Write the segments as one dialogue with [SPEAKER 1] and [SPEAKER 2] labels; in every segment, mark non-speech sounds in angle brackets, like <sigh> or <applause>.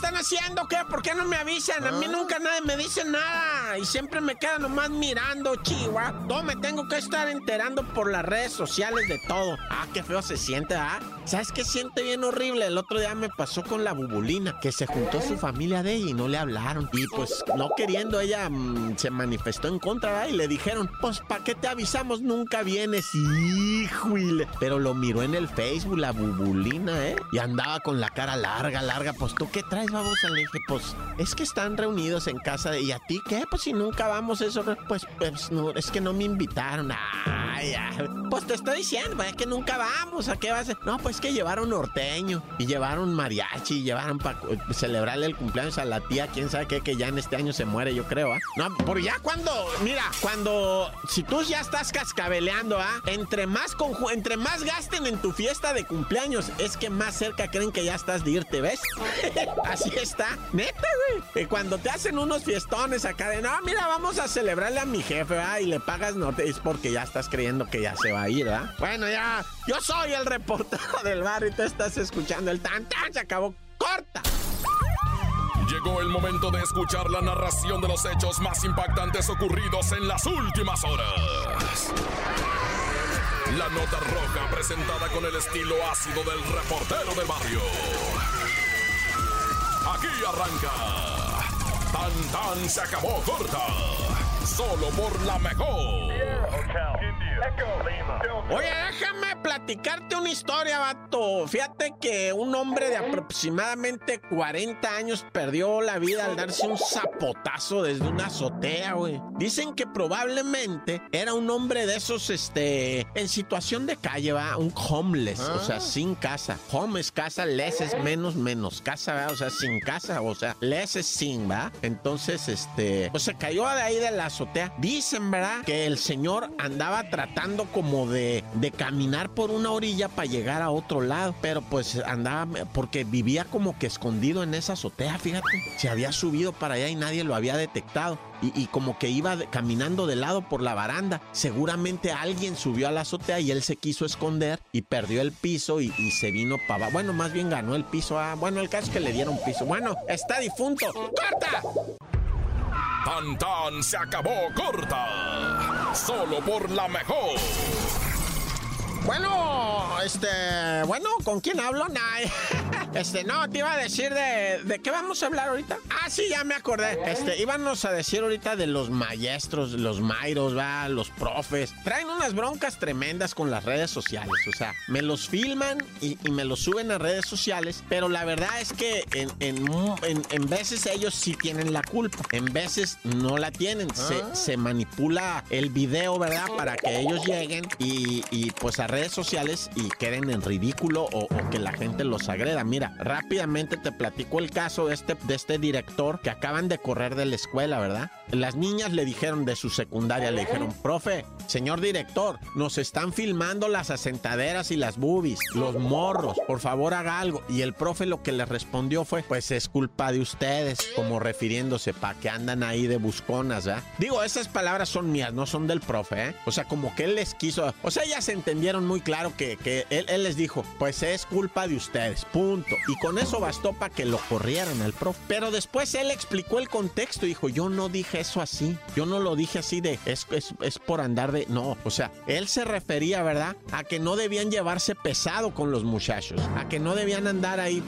[SPEAKER 1] Están haciendo? ¿Qué? ¿Por qué no me avisan? A mí nunca nadie me dice nada. Y siempre me quedan nomás mirando, chihuahua. Todo me tengo que estar enterando por las redes sociales de todo. Ah, qué feo se siente, ¿ah? ¿Sabes qué siente bien horrible? El otro día me pasó con la bubulina, que se juntó su familia de ella y no le hablaron. Y pues, no queriendo, ella mm, se manifestó en contra, ¿verdad? Y le dijeron, pues, ¿para qué te avisamos? Nunca vienes. Híjole. Pero lo miró en el Facebook, la bubulina, ¿eh? Y andaba con la cara larga, larga. Pues, ¿tú qué traes, babosa? Le dije, pues, es que están reunidos en casa de... ¿Y a ti qué? Pues, si nunca vamos eso, pues, pues, no, es que no me invitaron. Pues te estoy diciendo, pues, es que nunca vamos. ¿A qué vas a...? No, pues que llevaron norteño y llevaron mariachi, y llevaron para celebrarle el cumpleaños a la tía, quién sabe qué, que ya en este año se muere, yo creo, ¿ah? No, por ya cuando, mira, cuando, si tú ya estás cascabeleando, ¿ah? Entre más, entre más gasten en tu fiesta de cumpleaños, es que más cerca creen que ya estás de irte, ¿ves? <laughs> Así está, neta, güey. Que cuando te hacen unos fiestones acá de, no, mira, vamos a celebrarle a mi jefe, ¿ah? Y le pagas norte, es porque ya estás creyendo que ya se va a ir, ¿ah? Bueno, ya, yo soy el reportero del bar y tú estás escuchando el tan tan, se acabó, corta.
[SPEAKER 2] Llegó el momento de escuchar la narración de los hechos más impactantes ocurridos en las últimas horas. La nota roja presentada con el estilo ácido del reportero del barrio. Aquí arranca. Tan tan se acabó corta. Solo por la mejor.
[SPEAKER 1] Oye, déjame platicarte una historia, vato. Fíjate que un hombre de aproximadamente 40 años perdió la vida al darse un zapotazo desde una azotea, güey. Dicen que probablemente era un hombre de esos, este, en situación de calle, va, un homeless, o sea, sin casa. Home es casa, less es menos, menos casa, ¿va? o sea, sin casa, o sea, less es sin, ¿va? Entonces, este, pues se cayó de ahí de la azotea. Dicen, ¿verdad? Que el señor andaba tratando como de, de caminar por una orilla para llegar a otro lado, pero pues andaba, porque vivía como que escondido en esa azotea, fíjate. Se había subido para allá y nadie lo había detectado. Y, y como que iba caminando de lado por la baranda. Seguramente alguien subió a la azotea y él se quiso esconder y perdió el piso y, y se vino para abajo. Bueno, más bien ganó el piso. Ah, bueno, el caso es que le dieron piso. Bueno, está difunto. ¡Corta!
[SPEAKER 2] Tan se acabó corta. Solo por la mejor.
[SPEAKER 1] Bueno, este, bueno, ¿con quién hablo? Nah, <laughs> este, no, te iba a decir de, ¿de qué vamos a hablar ahorita? Ah, sí, ya me acordé. Este, íbamos a decir ahorita de los maestros, los mairos, va, los profes. Traen unas broncas tremendas con las redes sociales, o sea, me los filman y, y me los suben a redes sociales, pero la verdad es que en, en, en- en veces ellos sí tienen la culpa, en veces no la tienen. Se, se manipula el video, ¿verdad? Para que ellos lleguen y, y, pues a redes sociales y queden en ridículo o, o que la gente los agreda. Mira, rápidamente te platico el caso de este, de este director que acaban de correr de la escuela, ¿verdad? Las niñas le dijeron de su secundaria, le dijeron, profe, señor director, nos están filmando las asentaderas y las boobies, los morros, por favor haga algo. Y el profe lo que le respondió fue, pues es culpa de ustedes, como refiriéndose para que andan ahí de busconas, ¿verdad? Digo, esas palabras son mías, no son del profe, ¿eh? O sea, como que él les quiso, o sea, ya se entendieron muy claro que, que él, él les dijo, pues es culpa de ustedes, punto. Y con eso bastó para que lo corrieran al profe. Pero después él explicó el contexto y dijo, yo no dije eso así, yo no lo dije así de, es, es, es por andar de, no, o sea, él se refería, ¿verdad? A que no debían llevarse pesado con los muchachos, a que no debían andar ahí,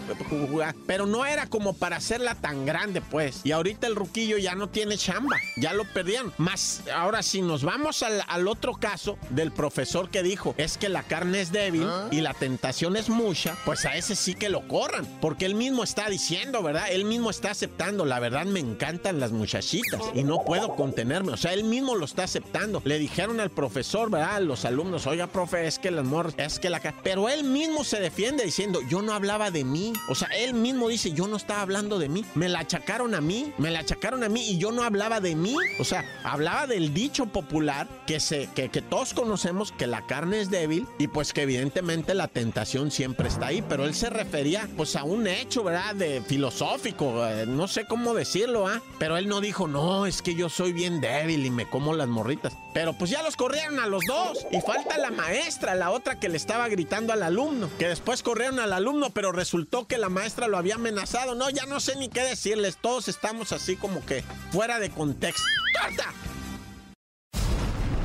[SPEAKER 1] pero no era como para hacerla tan grande, pues. Y ahorita el ruquillo ya no tiene chamba, ya lo perdieron. Más, ahora si nos vamos al, al otro caso del profesor que dijo, es que la carne es débil y la tentación es mucha, pues a ese sí que lo corran, porque él mismo está diciendo, ¿verdad? Él mismo está aceptando, la verdad me encantan las muchachitas y no puedo contenerme, o sea, él mismo lo está aceptando. Le dijeron al profesor, ¿verdad? Los alumnos, oiga, profe, es que el amor, es que la... Pero él mismo se defiende diciendo, yo no hablaba de mí. O sea, él mismo dice, yo no estaba hablando de mí. Me la achacaron a mí, me la achacaron a mí y yo no hablaba de mí. O sea, hablaba del dicho popular que, se, que, que todos conocemos que la carne es débil y pues que evidentemente la tentación siempre está ahí. Pero él se refería pues a un hecho, ¿verdad? De filosófico, eh, no sé cómo decirlo, ¿ah? Pero él no dijo, no, es que yo soy bien débil y me como las morritas. Pero pues ya corrieron a los dos. Y falta la maestra, la otra que le estaba gritando al alumno. Que después corrieron al alumno, pero resultó que la maestra lo había amenazado. No, ya no sé ni qué decirles. Todos estamos así como que fuera de contexto. ¡Corta!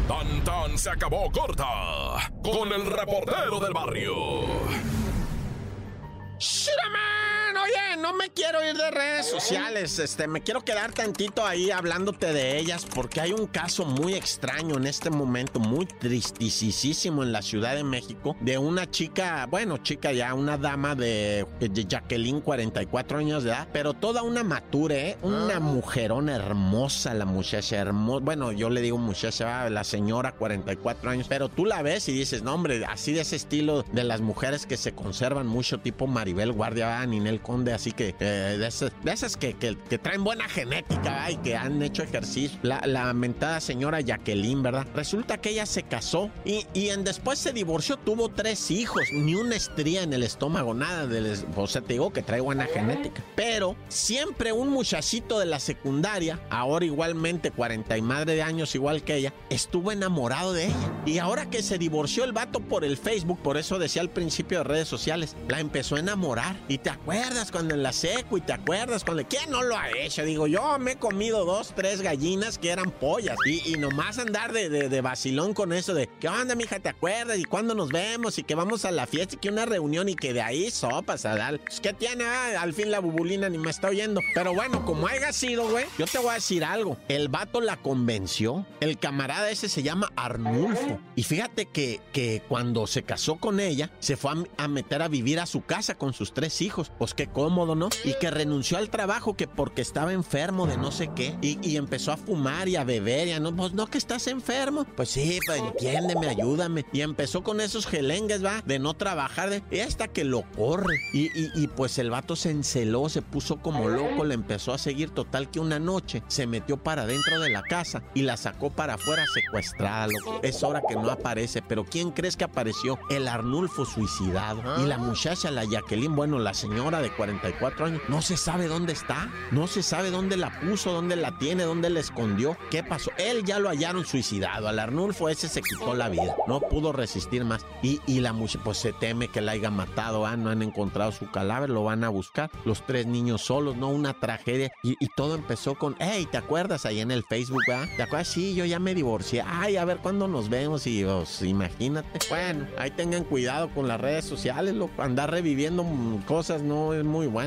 [SPEAKER 2] Tan tan se acabó corta con el reportero del barrio.
[SPEAKER 1] No me quiero ir de redes sociales, este, me quiero quedar tantito ahí hablándote de ellas porque hay un caso muy extraño en este momento, muy tristisísimo en la Ciudad de México, de una chica, bueno, chica ya, una dama de, de Jacqueline, 44 años de edad, pero toda una mature, ¿eh? una mujerona hermosa, la muchacha hermosa, bueno, yo le digo muchacha, la señora, 44 años, pero tú la ves y dices, no, hombre, así de ese estilo de las mujeres que se conservan mucho, tipo Maribel Guardia, Ninel Conde, así que eh, de esas, de esas que, que- que traen buena genética y que han hecho ejercicio. La, la mentada señora Jacqueline, ¿verdad? Resulta que ella se casó y, y en, después se divorció, tuvo tres hijos, ni una estría en el estómago, nada. De les- o sea, te digo que trae buena genética. Pero siempre un muchachito de la secundaria, ahora igualmente 40 y madre de años igual que ella, estuvo enamorado de ella. Y ahora que se divorció el vato por el Facebook, por eso decía al principio de redes sociales, la empezó a enamorar. Y te acuerdas cuando en la seco y te acuerdas cuando... ¿Quién no lo ha hecho? Digo, yo me he comido dos, tres gallinas que eran pollas. Y, y nomás andar de, de, de vacilón con eso de, ¿qué onda, mija? ¿Te acuerdas? ¿Y cuándo nos vemos? Y que vamos a la fiesta y que una reunión y que de ahí sopas a dar. Pues, ¿Qué tiene? Ah, al fin la bubulina ni me está oyendo. Pero bueno, como haya sido, güey, yo te voy a decir algo. El vato la convenció. El camarada ese se llama Arnulfo. Y fíjate que, que cuando se casó con ella, se fue a, a meter a vivir a su casa con sus tres hijos. Pues qué cómodo, Y que renunció al trabajo que porque estaba enfermo de no sé qué. Y, y empezó a fumar y a beber. Y a no, pues no que estás enfermo. Pues sí, pues entiéndeme, ayúdame. Y empezó con esos gelengues, va, de no trabajar. De, y hasta que lo corre. Y, y- y, pues el vato se enceló, se puso como loco, le empezó a seguir. Total que una noche se metió para dentro de la casa y la sacó para afuera secuestrada. loco. Es hora que no aparece. Pero ¿quién crees que apareció? El Arnulfo suicidado. Y la muchacha, la Jacqueline, bueno, la señora de 44 años, no se sabe dónde está. No se sabe dónde la puso, dónde la tiene, dónde la escondió. ¿Qué pasó? Él ya lo hallaron suicidado. Al Arnulfo ese se quitó la vida. No pudo resistir más. Y, y la muchacha, pues se teme que la haya matado. Ah, no han encontrado su cadáver, lo van a buscar. Los tres niños solos, ¿no? Una tragedia. Y, todo empezó con, hey, ¿te acuerdas ahí en el Facebook, ah? ¿Te acuerdas? Sí, yo ya me divorcié. Ay, a ver cuándo nos vemos. Y pues, imagínate. Bueno, ahí tengan cuidado con las redes sociales, loco. Andar reviviendo mm, cosas no es muy bueno.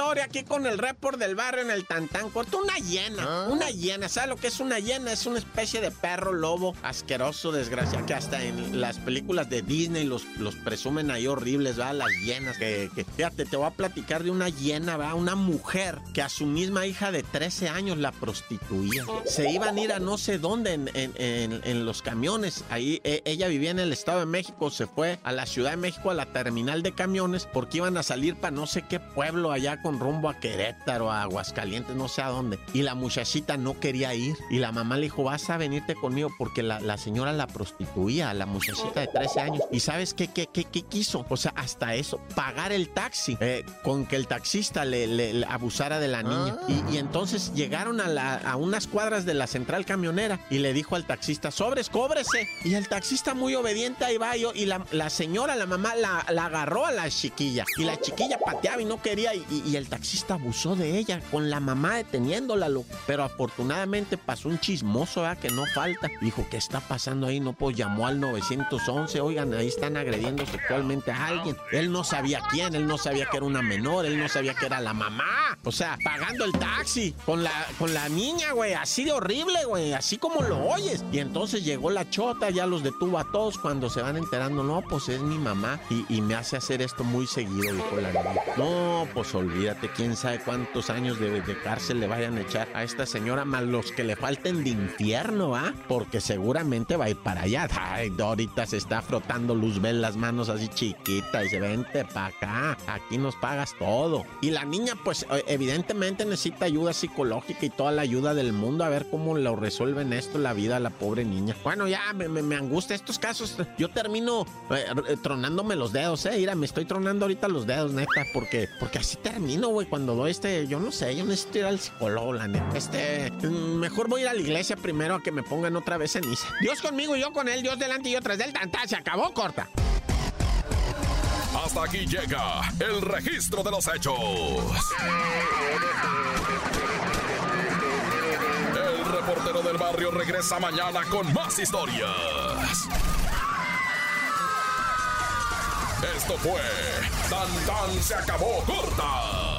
[SPEAKER 1] Historia aquí con el report del barrio en el Tantán Corto. Una hiena, una hiena. ¿Sabes lo que es una hiena? Es una especie de perro lobo asqueroso, desgraciado, que hasta en las películas de Disney los, los presumen ahí horribles, ¿verdad? Las hienas. Que, que- fíjate, te voy a platicar de una hiena, ¿verdad? Una mujer que a su misma hija de 13 años la prostituía. Se iban a ir a no sé dónde en, en- en- en los camiones. Ahí eh, ella vivía en el Estado de México, se fue a la Ciudad de México, a la terminal de camiones, porque iban a salir para no sé qué pueblo allá con rumbo a Querétaro, a Aguascalientes, no sé a dónde. Y la muchachita no quería ir. Y la mamá le dijo, vas a venirte conmigo porque la, la señora la prostituía, a la muchachita de 13 años. ¿Y sabes qué, qué, qué, qué quiso? O sea, hasta eso, pagar el taxi, eh, con que el taxista le, le- le abusara de la niña. Y, y entonces llegaron a, la- a unas cuadras de la central camionera y le dijo al taxista, sobres, cóbrese. Y el taxista muy obediente ahí va yo, y la, la señora, la mamá, la, la agarró a la chiquilla. Y la chiquilla pateaba y no quería y, y- y, el taxista abusó de ella con la mamá deteniéndola, loco. Pero afortunadamente pasó un chismoso, ¿verdad? Que no falta. Dijo, ¿qué está pasando ahí? No, pues llamó al 911. Oigan, ahí están agrediendo sexualmente a alguien. Él no sabía quién, él no sabía que era una menor, él no sabía que era la mamá. O sea, pagando el taxi con la, con la niña, güey. Así de horrible, güey. Así como lo oyes. Y entonces llegó la chota, ya los detuvo a todos cuando se van enterando. No, pues es mi mamá y, me hace hacer esto muy seguido, dijo la niña. No, pues olvídate, quién sabe cuántos años de, cárcel le vayan a echar a esta señora, más los que le falten de infierno, ¿ah? Porque seguramente va a ir para allá. Ay, ahorita se está frotando Luzbel las manos así chiquitas y se vente para acá. Aquí nos pagas todo. Y la niña, pues e, evidentemente necesita ayuda psicológica y toda la ayuda del mundo a ver cómo lo resuelven esto la vida a la pobre niña. Bueno, ya me, me, angustia estos casos. Yo termino eh, eh, tronándome los dedos, eh. Mira, me estoy tronando ahorita los dedos, neta, porque, porque así termino, güey. Cuando doy este, yo no sé, yo necesito ir al psicólogo, la neta. Este, mm, mejor voy a ir a la iglesia primero a que me pongan otra vez en misa. Dios conmigo y yo con él, Dios delante y yo tras del tanta, se acabó corta.
[SPEAKER 2] Hasta aquí llega el registro de los hechos. El reportero del barrio regresa mañana con más historias. Esto fue Tan Tan se acabó corta